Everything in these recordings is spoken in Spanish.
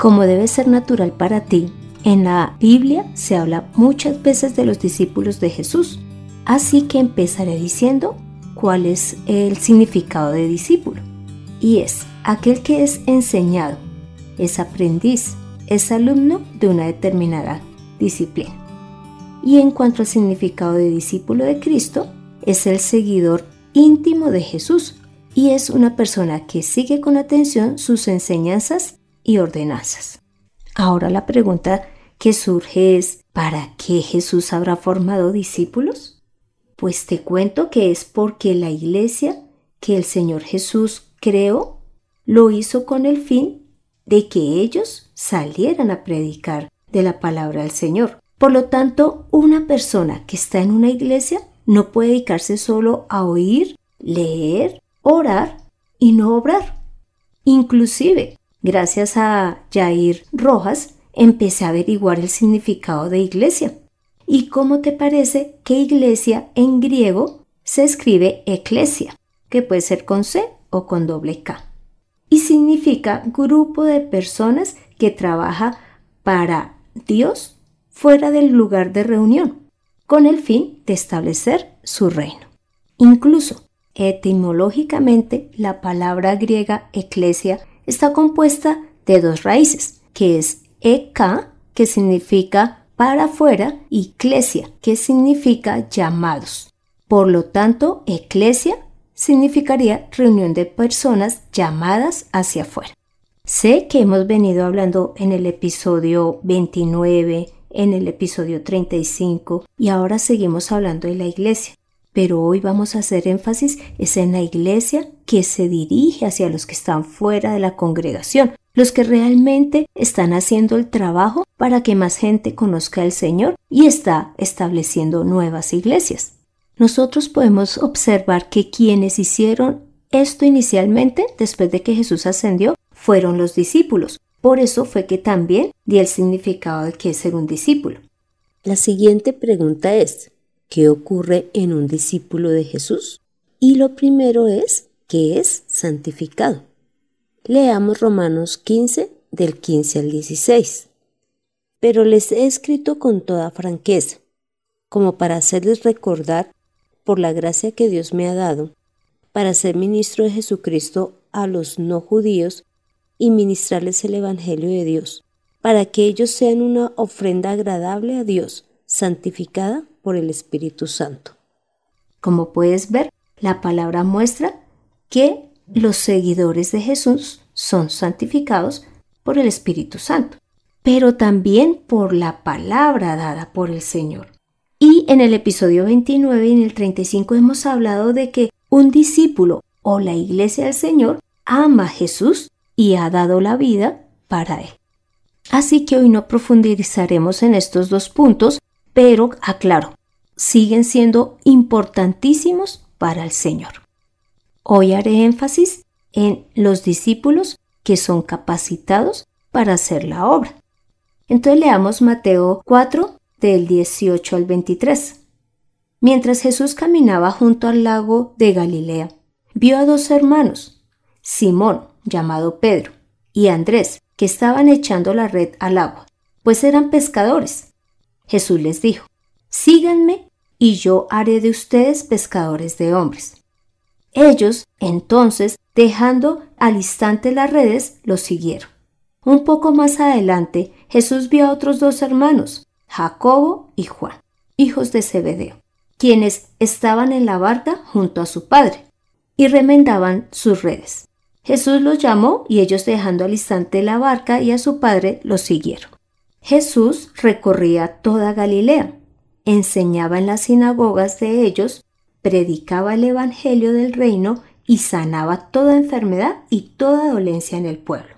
Como debe ser natural para ti, en la Biblia se habla muchas veces de los discípulos de Jesús, así que empezaré diciendo cuál es el significado de discípulo. Y es aquel que es enseñado, es aprendiz, es alumno de una determinada disciplina. Y en cuanto al significado de discípulo de Cristo, es el seguidor íntimo de Jesús y es una persona que sigue con atención sus enseñanzas y ordenanzas. Ahora la pregunta que surge es, ¿para qué Jesús habrá formado discípulos? Pues te cuento que es porque la iglesia que el Señor Jesús creó lo hizo con el fin de que ellos salieran a predicar de la palabra del Señor. Por lo tanto, una persona que está en una iglesia no puede dedicarse solo a oír, leer, orar y no obrar. Inclusive, gracias a Jair Rojas, empecé a averiguar el significado de iglesia. ¿Y cómo te parece que iglesia en griego se escribe eclesia, que puede ser con C o con doble K? Y significa grupo de personas que trabaja para Dios fuera del lugar de reunión, con el fin de establecer su reino. Incluso, etimológicamente, la palabra griega eclesia está compuesta de dos raíces, que es eka, que significa para afuera, y clesia, que significa llamados. Por lo tanto, eclesia significaría reunión de personas llamadas hacia afuera. Sé que hemos venido hablando en el episodio 29 en el episodio 35 y ahora seguimos hablando de la iglesia. Pero hoy vamos a hacer énfasis es en la iglesia que se dirige hacia los que están fuera de la congregación, los que realmente están haciendo el trabajo para que más gente conozca al Señor y está estableciendo nuevas iglesias. Nosotros podemos observar que quienes hicieron esto inicialmente, después de que Jesús ascendió, fueron los discípulos, por eso fue que también di el significado de que es ser un discípulo. La siguiente pregunta es, ¿qué ocurre en un discípulo de Jesús? Y lo primero es, ¿qué es santificado? Leamos Romanos 15 del 15 al 16. Pero les he escrito con toda franqueza, como para hacerles recordar, por la gracia que Dios me ha dado, para ser ministro de Jesucristo a los no judíos y ministrarles el Evangelio de Dios, para que ellos sean una ofrenda agradable a Dios, santificada por el Espíritu Santo. Como puedes ver, la palabra muestra que los seguidores de Jesús son santificados por el Espíritu Santo, pero también por la palabra dada por el Señor. Y en el episodio 29 y en el 35 hemos hablado de que un discípulo o la iglesia del Señor ama a Jesús y ha dado la vida para él. Así que hoy no profundizaremos en estos dos puntos, pero aclaro, siguen siendo importantísimos para el Señor. Hoy haré énfasis en los discípulos que son capacitados para hacer la obra. Entonces leamos Mateo 4 del 18 al 23. Mientras Jesús caminaba junto al lago de Galilea, vio a dos hermanos, Simón, llamado Pedro, y Andrés, que estaban echando la red al agua, pues eran pescadores. Jesús les dijo, Síganme y yo haré de ustedes pescadores de hombres. Ellos, entonces, dejando al instante las redes, los siguieron. Un poco más adelante, Jesús vio a otros dos hermanos, Jacobo y Juan, hijos de Zebedeo, quienes estaban en la barca junto a su padre y remendaban sus redes. Jesús los llamó y ellos dejando al instante la barca y a su padre los siguieron. Jesús recorría toda Galilea, enseñaba en las sinagogas de ellos, predicaba el Evangelio del reino y sanaba toda enfermedad y toda dolencia en el pueblo.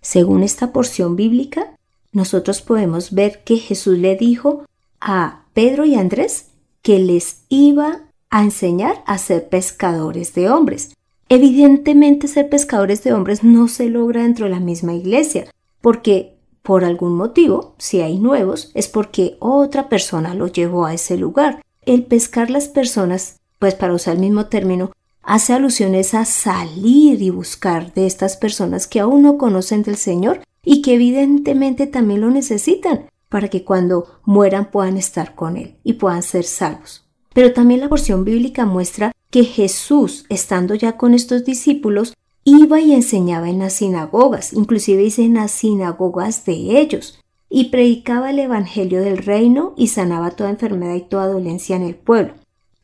Según esta porción bíblica, nosotros podemos ver que Jesús le dijo a Pedro y Andrés que les iba a enseñar a ser pescadores de hombres. Evidentemente ser pescadores de hombres no se logra dentro de la misma iglesia, porque por algún motivo, si hay nuevos, es porque otra persona lo llevó a ese lugar. El pescar las personas, pues para usar el mismo término, hace alusiones a salir y buscar de estas personas que aún no conocen del Señor y que evidentemente también lo necesitan para que cuando mueran puedan estar con Él y puedan ser salvos. Pero también la porción bíblica muestra que Jesús, estando ya con estos discípulos, iba y enseñaba en las sinagogas, inclusive dice en las sinagogas de ellos, y predicaba el Evangelio del reino y sanaba toda enfermedad y toda dolencia en el pueblo.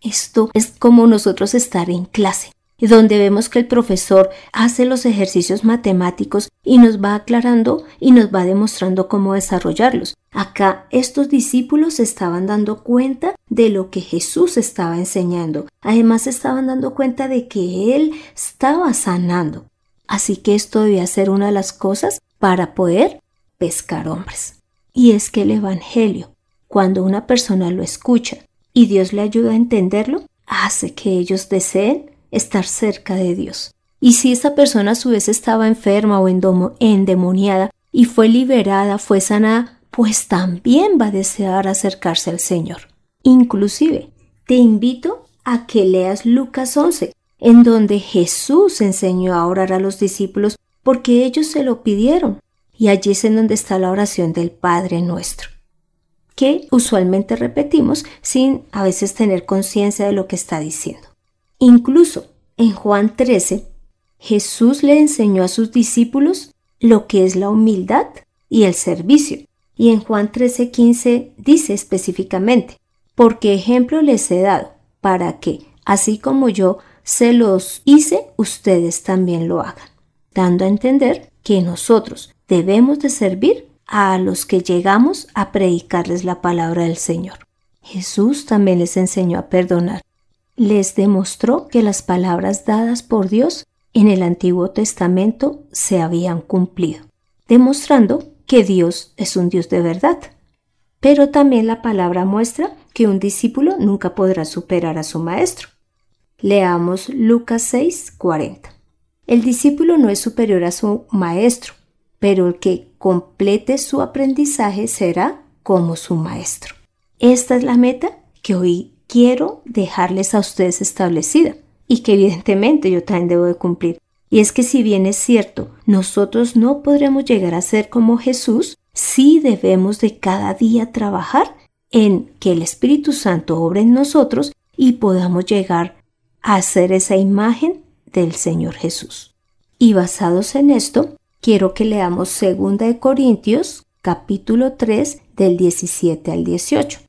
Esto es como nosotros estar en clase, donde vemos que el profesor hace los ejercicios matemáticos y nos va aclarando y nos va demostrando cómo desarrollarlos. Acá estos discípulos estaban dando cuenta de lo que Jesús estaba enseñando. Además estaban dando cuenta de que Él estaba sanando. Así que esto debía ser una de las cosas para poder pescar hombres. Y es que el Evangelio, cuando una persona lo escucha y Dios le ayuda a entenderlo, hace que ellos deseen estar cerca de Dios. Y si esa persona a su vez estaba enferma o endemoniada y fue liberada, fue sanada, pues también va a desear acercarse al Señor. Inclusive, te invito a que leas Lucas 11, en donde Jesús enseñó a orar a los discípulos porque ellos se lo pidieron. Y allí es en donde está la oración del Padre nuestro que usualmente repetimos sin a veces tener conciencia de lo que está diciendo. Incluso en Juan 13, Jesús le enseñó a sus discípulos lo que es la humildad y el servicio. Y en Juan 13:15 dice específicamente, porque ejemplo les he dado, para que, así como yo se los hice, ustedes también lo hagan, dando a entender que nosotros debemos de servir a los que llegamos a predicarles la palabra del Señor. Jesús también les enseñó a perdonar. Les demostró que las palabras dadas por Dios en el Antiguo Testamento se habían cumplido, demostrando que Dios es un Dios de verdad. Pero también la palabra muestra que un discípulo nunca podrá superar a su maestro. Leamos Lucas 6, 40. El discípulo no es superior a su maestro, pero el que complete su aprendizaje será como su maestro. Esta es la meta que hoy quiero dejarles a ustedes establecida y que evidentemente yo también debo de cumplir. Y es que si bien es cierto, nosotros no podremos llegar a ser como Jesús, sí debemos de cada día trabajar en que el Espíritu Santo obre en nosotros y podamos llegar a ser esa imagen del Señor Jesús. Y basados en esto, quiero que leamos 2 Corintios capítulo 3 del 17 al 18.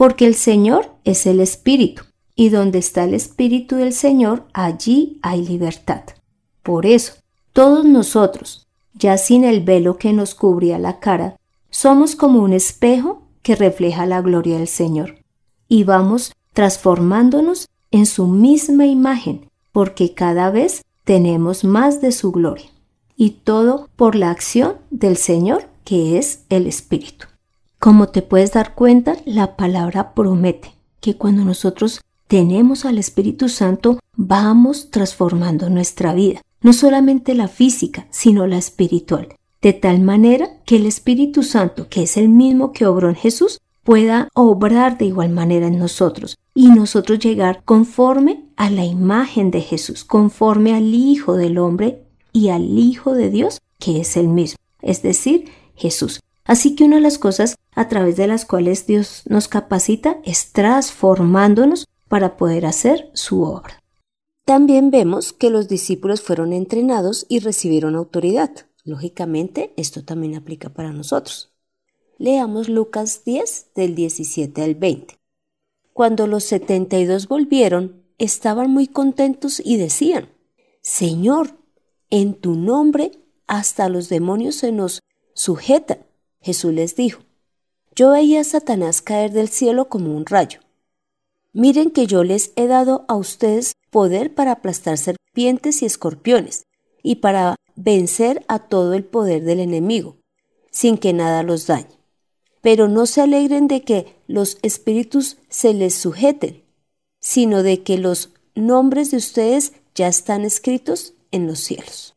Porque el Señor es el Espíritu, y donde está el Espíritu del Señor, allí hay libertad. Por eso, todos nosotros, ya sin el velo que nos cubría la cara, somos como un espejo que refleja la gloria del Señor, y vamos transformándonos en su misma imagen, porque cada vez tenemos más de su gloria y todo por la acción del Señor que es el Espíritu. Como te puedes dar cuenta, la palabra promete que cuando nosotros tenemos al Espíritu Santo, vamos transformando nuestra vida, no solamente la física, sino la espiritual, de tal manera que el Espíritu Santo, que es el mismo que obró en Jesús, pueda obrar de igual manera en nosotros y nosotros llegar conforme a la imagen de Jesús, conforme al Hijo del Hombre y al Hijo de Dios, que es el mismo, es decir, Jesús. Así que una de las cosas a través de las cuales Dios nos capacita es transformándonos para poder hacer su obra. También vemos que los discípulos fueron entrenados y recibieron autoridad. Lógicamente, esto también aplica para nosotros. Leamos Lucas 10 del 17 al 20. Cuando los 72 volvieron, estaban muy contentos y decían, Señor, en tu nombre hasta los demonios se nos sujetan. Jesús les dijo, yo veía a Satanás caer del cielo como un rayo. Miren que yo les he dado a ustedes poder para aplastar serpientes y escorpiones, y para vencer a todo el poder del enemigo, sin que nada los dañe. Pero no se alegren de que los espíritus se les sujeten, sino de que los nombres de ustedes ya están escritos en los cielos.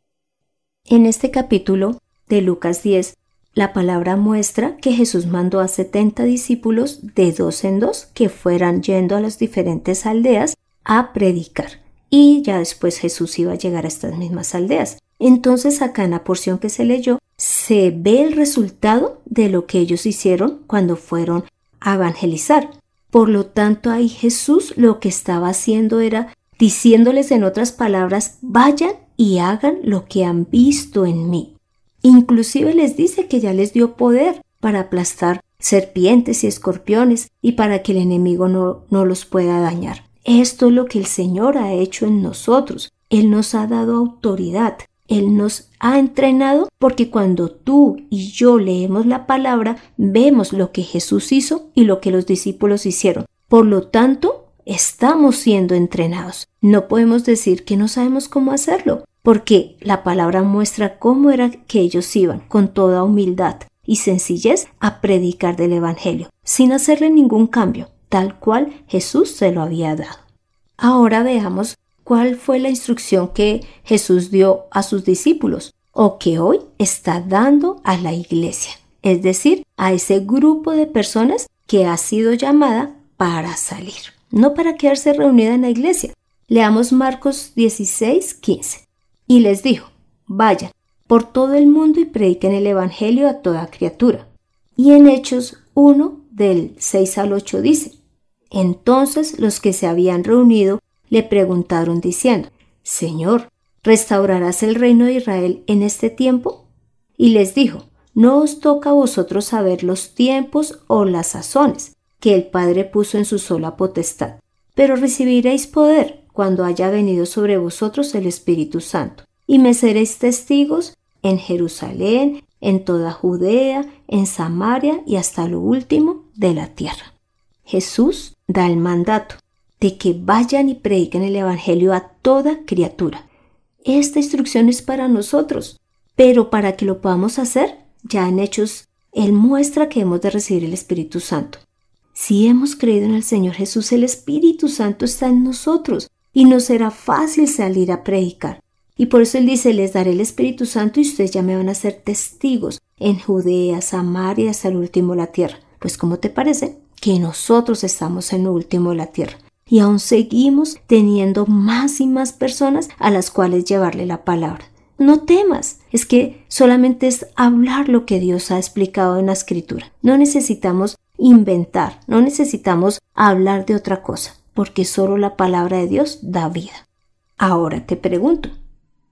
En este capítulo de Lucas 10, la palabra muestra que Jesús mandó a 70 discípulos de dos en dos que fueran yendo a las diferentes aldeas a predicar. Y ya después Jesús iba a llegar a estas mismas aldeas. Entonces acá en la porción que se leyó se ve el resultado de lo que ellos hicieron cuando fueron a evangelizar. Por lo tanto, ahí Jesús lo que estaba haciendo era diciéndoles en otras palabras, vayan y hagan lo que han visto en mí. Inclusive les dice que ya les dio poder para aplastar serpientes y escorpiones y para que el enemigo no, no los pueda dañar. Esto es lo que el Señor ha hecho en nosotros. Él nos ha dado autoridad. Él nos ha entrenado porque cuando tú y yo leemos la palabra, vemos lo que Jesús hizo y lo que los discípulos hicieron. Por lo tanto, estamos siendo entrenados. No podemos decir que no sabemos cómo hacerlo, porque la palabra muestra cómo era que ellos iban con toda humildad y sencillez a predicar del Evangelio, sin hacerle ningún cambio, tal cual Jesús se lo había dado. Ahora veamos cuál fue la instrucción que Jesús dio a sus discípulos o que hoy está dando a la iglesia, es decir, a ese grupo de personas que ha sido llamada para salir, no para quedarse reunida en la iglesia. Leamos Marcos 16, 15. Y les dijo, vayan por todo el mundo y prediquen el Evangelio a toda criatura. Y en Hechos 1 del 6 al 8 dice, entonces los que se habían reunido le preguntaron diciendo, Señor, ¿restaurarás el reino de Israel en este tiempo? Y les dijo, no os toca a vosotros saber los tiempos o las sazones que el Padre puso en su sola potestad, pero recibiréis poder cuando haya venido sobre vosotros el Espíritu Santo, y me seréis testigos en Jerusalén, en toda Judea, en Samaria y hasta lo último de la tierra. Jesús da el mandato, de que vayan y prediquen el Evangelio a toda criatura. Esta instrucción es para nosotros, pero para que lo podamos hacer, ya en Hechos, Él muestra que hemos de recibir el Espíritu Santo. Si hemos creído en el Señor Jesús, el Espíritu Santo está en nosotros y nos será fácil salir a predicar. Y por eso Él dice, les daré el Espíritu Santo y ustedes ya me van a ser testigos en Judea, Samaria, hasta el último de la tierra. Pues ¿cómo te parece? Que nosotros estamos en lo último de la tierra y aún seguimos teniendo más y más personas a las cuales llevarle la palabra. No temas, es que solamente es hablar lo que Dios ha explicado en la escritura. No necesitamos inventar, no necesitamos hablar de otra cosa, porque solo la palabra de Dios da vida. Ahora te pregunto,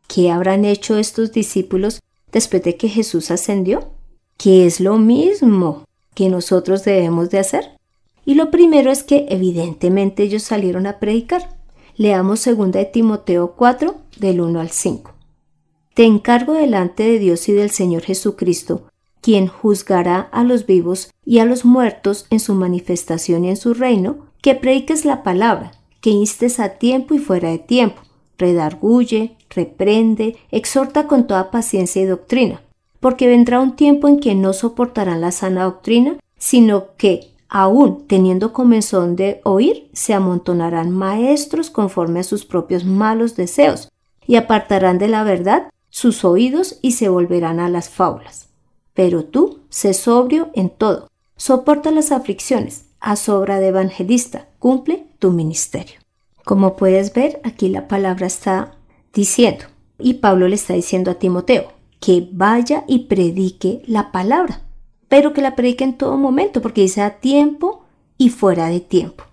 ¿qué habrán hecho estos discípulos después de que Jesús ascendió? ¿Qué es lo mismo que nosotros debemos de hacer? Y lo primero es que evidentemente ellos salieron a predicar. Leamos 2 de Timoteo 4 del 1 al 5. Te encargo delante de Dios y del Señor Jesucristo, quien juzgará a los vivos y a los muertos en su manifestación y en su reino, que prediques la palabra, que instes a tiempo y fuera de tiempo, redarguye, reprende, exhorta con toda paciencia y doctrina, porque vendrá un tiempo en que no soportarán la sana doctrina, sino que Aún teniendo comenzón de oír, se amontonarán maestros conforme a sus propios malos deseos, y apartarán de la verdad sus oídos y se volverán a las fábulas. Pero tú, sé sobrio en todo, soporta las aflicciones, haz obra de evangelista, cumple tu ministerio. Como puedes ver, aquí la palabra está diciendo, y Pablo le está diciendo a Timoteo, que vaya y predique la palabra pero que la predique en todo momento, porque dice a tiempo y fuera de tiempo.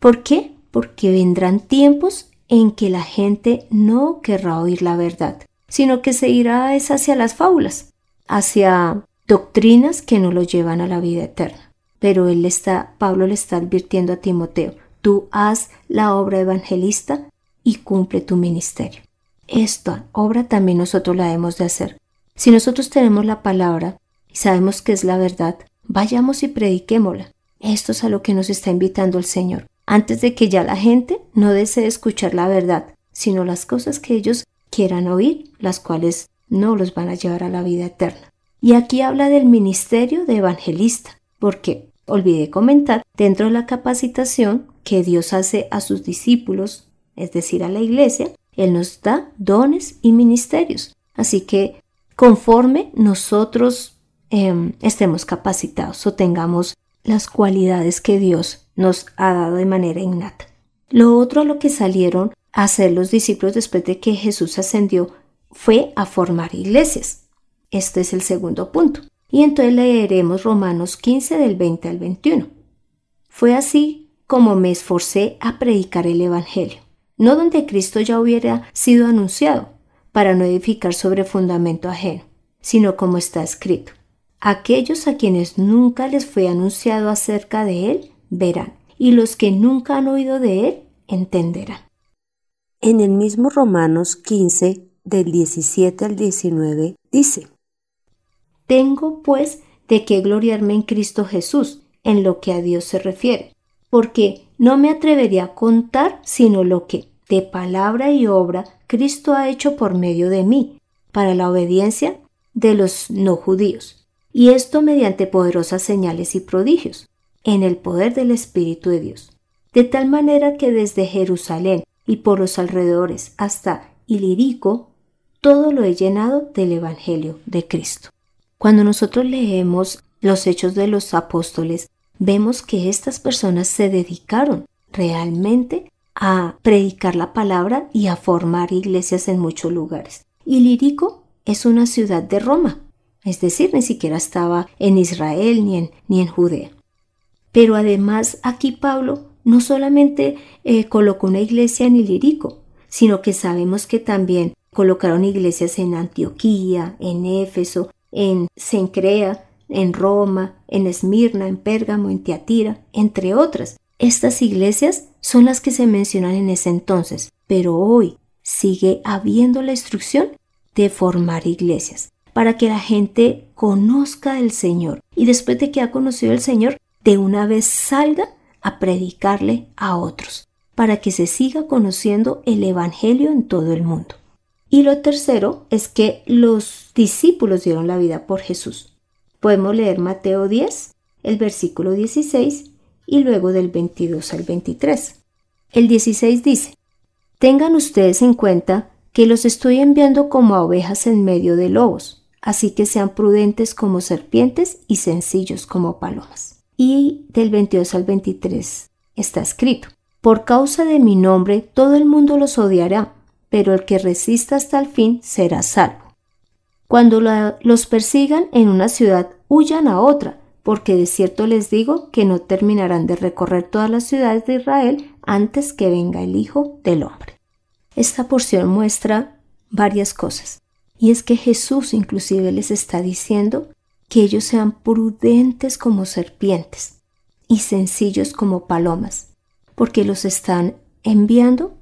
¿Por qué? Porque vendrán tiempos en que la gente no querrá oír la verdad, sino que se irá hacia las fábulas, hacia doctrinas que no lo llevan a la vida eterna. Pero él está, Pablo le está advirtiendo a Timoteo, tú haz la obra evangelista y cumple tu ministerio. Esta obra también nosotros la debemos de hacer. Si nosotros tenemos la palabra, y sabemos que es la verdad, vayamos y prediquémosla. Esto es a lo que nos está invitando el Señor. antes de que ya la gente no desee escuchar la verdad, sino las cosas que ellos quieran oír, las cuales no los van a llevar a la vida eterna. Y aquí habla del ministerio de evangelista, porque olvidé comentar, dentro de la capacitación que Dios hace a sus discípulos, es decir, a la iglesia, Él nos da dones y ministerios. Así que conforme nosotros em, estemos capacitados o tengamos las cualidades que Dios nos ha dado de manera innata. Lo otro a lo que salieron a hacer los discípulos después de que Jesús ascendió fue a formar iglesias. Este es el segundo punto. Y entonces leeremos Romanos 15 del 20 al 21. Fue así como me esforcé a predicar el Evangelio, no donde Cristo ya hubiera sido anunciado, para no edificar sobre fundamento ajeno, sino como está escrito. Aquellos a quienes nunca les fue anunciado acerca de Él verán, y los que nunca han oído de Él entenderán. En el mismo Romanos 15, del 17 al 19, dice, Tengo pues de qué gloriarme en Cristo Jesús, en lo que a Dios se refiere, porque no me atrevería a contar sino lo que, de palabra y obra, Cristo ha hecho por medio de mí, para la obediencia de los no judíos y esto mediante poderosas señales y prodigios, en el poder del Espíritu de Dios. De tal manera que desde Jerusalén y por los alrededores hasta Ilirico, todo lo he llenado del Evangelio de Cristo. Cuando nosotros leemos los hechos de los apóstoles, vemos que estas personas se dedicaron realmente a predicar la palabra y a formar iglesias en muchos lugares. Ilirico es una ciudad de Roma, es decir, ni siquiera estaba en Israel ni en, ni en Judea. Pero además aquí Pablo no solamente eh, colocó una iglesia en Ilirico, sino que sabemos que también colocaron iglesias en Antioquía, en Éfeso, en Cencrea, en Roma, en Esmirna, en Pérgamo, en Tiatira, entre otras. Estas iglesias son las que se mencionan en ese entonces, pero hoy sigue habiendo la instrucción de formar iglesias para que la gente conozca el Señor y después de que ha conocido el Señor, de una vez salga a predicarle a otros, para que se siga conociendo el Evangelio en todo el mundo. Y lo tercero es que los discípulos dieron la vida por Jesús. Podemos leer Mateo 10, el versículo 16 y luego del 22 al 23. El 16 dice, Tengan ustedes en cuenta que los estoy enviando como a ovejas en medio de lobos así que sean prudentes como serpientes y sencillos como palomas. Y del 22 al 23 está escrito, por causa de mi nombre todo el mundo los odiará, pero el que resista hasta el fin será salvo. Cuando los persigan en una ciudad, huyan a otra, porque de cierto les digo que no terminarán de recorrer todas las ciudades de Israel antes que venga el Hijo del Hombre. Esta porción muestra varias cosas. Y es que Jesús inclusive les está diciendo que ellos sean prudentes como serpientes y sencillos como palomas, porque los están enviando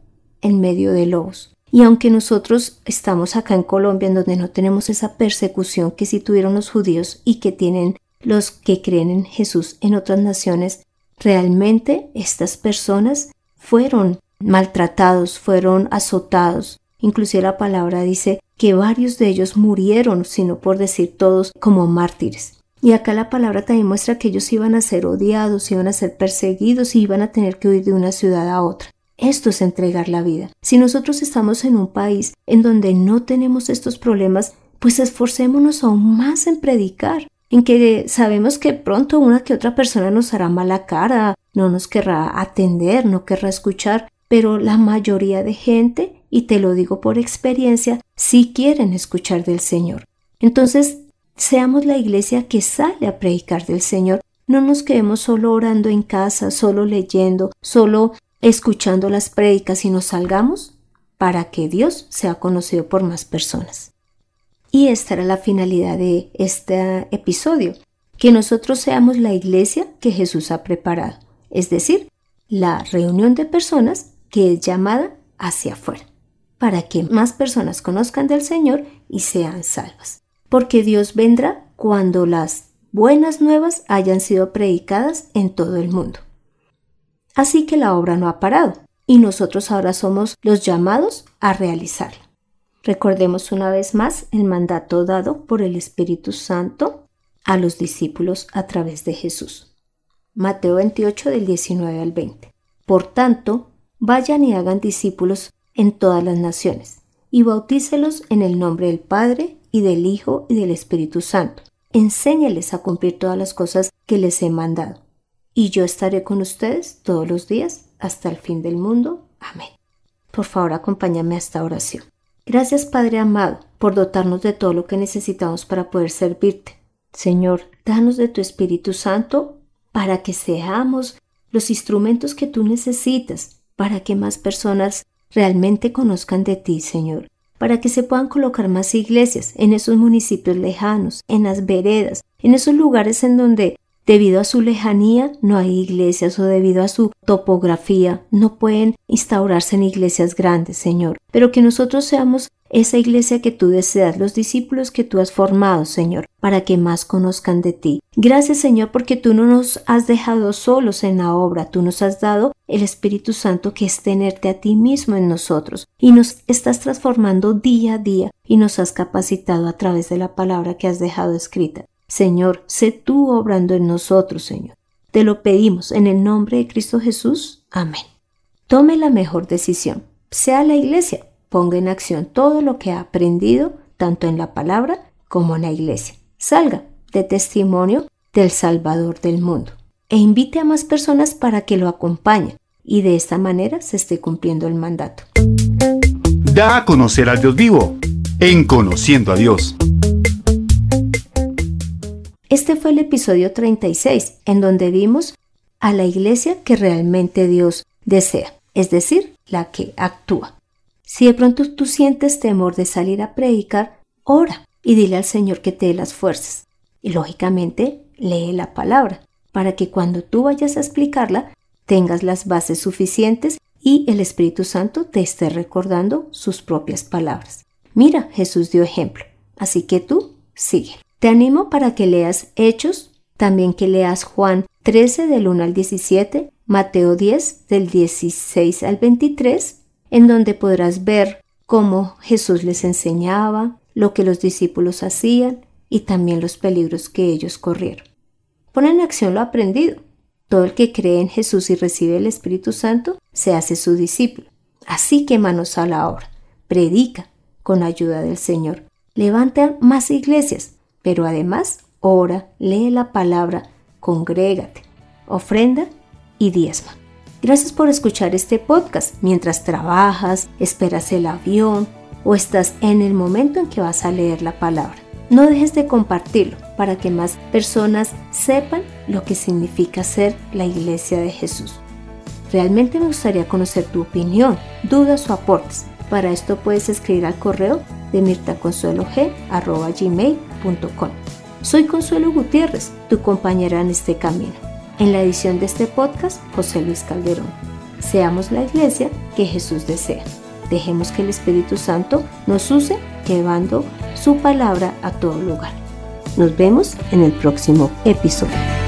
en medio de lobos. Y aunque nosotros estamos acá en Colombia, en donde no tenemos esa persecución que sí tuvieron los judíos y que tienen los que creen en Jesús en otras naciones, realmente estas personas fueron maltratados, fueron azotados. Inclusive la palabra dice que varios de ellos murieron, sino por decir todos, como mártires. Y acá la palabra también muestra que ellos iban a ser odiados, iban a ser perseguidos y iban a tener que huir de una ciudad a otra. Esto es entregar la vida. Si nosotros estamos en un país en donde no tenemos estos problemas, pues esforcémonos aún más en predicar, en que sabemos que pronto una que otra persona nos hará mala cara, no nos querrá atender, no querrá escuchar, pero la mayoría de gente y te lo digo por experiencia, si quieren escuchar del Señor. Entonces, seamos la iglesia que sale a predicar del Señor. No nos quedemos solo orando en casa, solo leyendo, solo escuchando las prédicas, sino salgamos para que Dios sea conocido por más personas. Y esta era la finalidad de este episodio, que nosotros seamos la iglesia que Jesús ha preparado, es decir, la reunión de personas que es llamada hacia afuera para que más personas conozcan del Señor y sean salvas. Porque Dios vendrá cuando las buenas nuevas hayan sido predicadas en todo el mundo. Así que la obra no ha parado y nosotros ahora somos los llamados a realizarla. Recordemos una vez más el mandato dado por el Espíritu Santo a los discípulos a través de Jesús. Mateo 28 del 19 al 20. Por tanto, vayan y hagan discípulos en todas las naciones, y bautícelos en el nombre del Padre, y del Hijo, y del Espíritu Santo. Enséñales a cumplir todas las cosas que les he mandado. Y yo estaré con ustedes todos los días hasta el fin del mundo. Amén. Por favor, acompáñame a esta oración. Gracias, Padre amado, por dotarnos de todo lo que necesitamos para poder servirte. Señor, danos de tu Espíritu Santo para que seamos los instrumentos que tú necesitas para que más personas realmente conozcan de ti, Señor, para que se puedan colocar más iglesias en esos municipios lejanos, en las veredas, en esos lugares en donde debido a su lejanía no hay iglesias o debido a su topografía no pueden instaurarse en iglesias grandes, Señor, pero que nosotros seamos esa iglesia que tú deseas, los discípulos que tú has formado, Señor, para que más conozcan de ti. Gracias, Señor, porque tú no nos has dejado solos en la obra, tú nos has dado el Espíritu Santo que es tenerte a ti mismo en nosotros y nos estás transformando día a día y nos has capacitado a través de la palabra que has dejado escrita. Señor, sé tú obrando en nosotros, Señor. Te lo pedimos en el nombre de Cristo Jesús. Amén. Tome la mejor decisión. Sea la iglesia. Ponga en acción todo lo que ha aprendido, tanto en la palabra como en la iglesia. Salga de testimonio del Salvador del mundo e invite a más personas para que lo acompañen y de esta manera se esté cumpliendo el mandato. Da a conocer al Dios vivo en Conociendo a Dios. Este fue el episodio 36, en donde vimos a la iglesia que realmente Dios desea, es decir, la que actúa. Si de pronto tú sientes temor de salir a predicar, ora y dile al Señor que te dé las fuerzas. Y lógicamente, lee la palabra, para que cuando tú vayas a explicarla, tengas las bases suficientes y el Espíritu Santo te esté recordando sus propias palabras. Mira, Jesús dio ejemplo, así que tú sigue. Te animo para que leas Hechos, también que leas Juan 13 del 1 al 17, Mateo 10 del 16 al 23, en donde podrás ver cómo Jesús les enseñaba, lo que los discípulos hacían y también los peligros que ellos corrieron. Pon en acción lo aprendido. Todo el que cree en Jesús y recibe el Espíritu Santo se hace su discípulo. Así que manos a la obra. Predica con ayuda del Señor. Levanta más iglesias pero además ora, lee la palabra, congrégate, ofrenda y diezma. Gracias por escuchar este podcast mientras trabajas, esperas el avión o estás en el momento en que vas a leer la palabra. No dejes de compartirlo para que más personas sepan lo que significa ser la iglesia de Jesús. Realmente me gustaría conocer tu opinión, dudas o aportes. Para esto puedes escribir al correo de mirtaconsuelog.gmail.com. Soy Consuelo Gutiérrez, tu compañera en este camino. En la edición de este podcast, José Luis Calderón. Seamos la iglesia que Jesús desea. Dejemos que el Espíritu Santo nos use llevando su palabra a todo lugar. Nos vemos en el próximo episodio.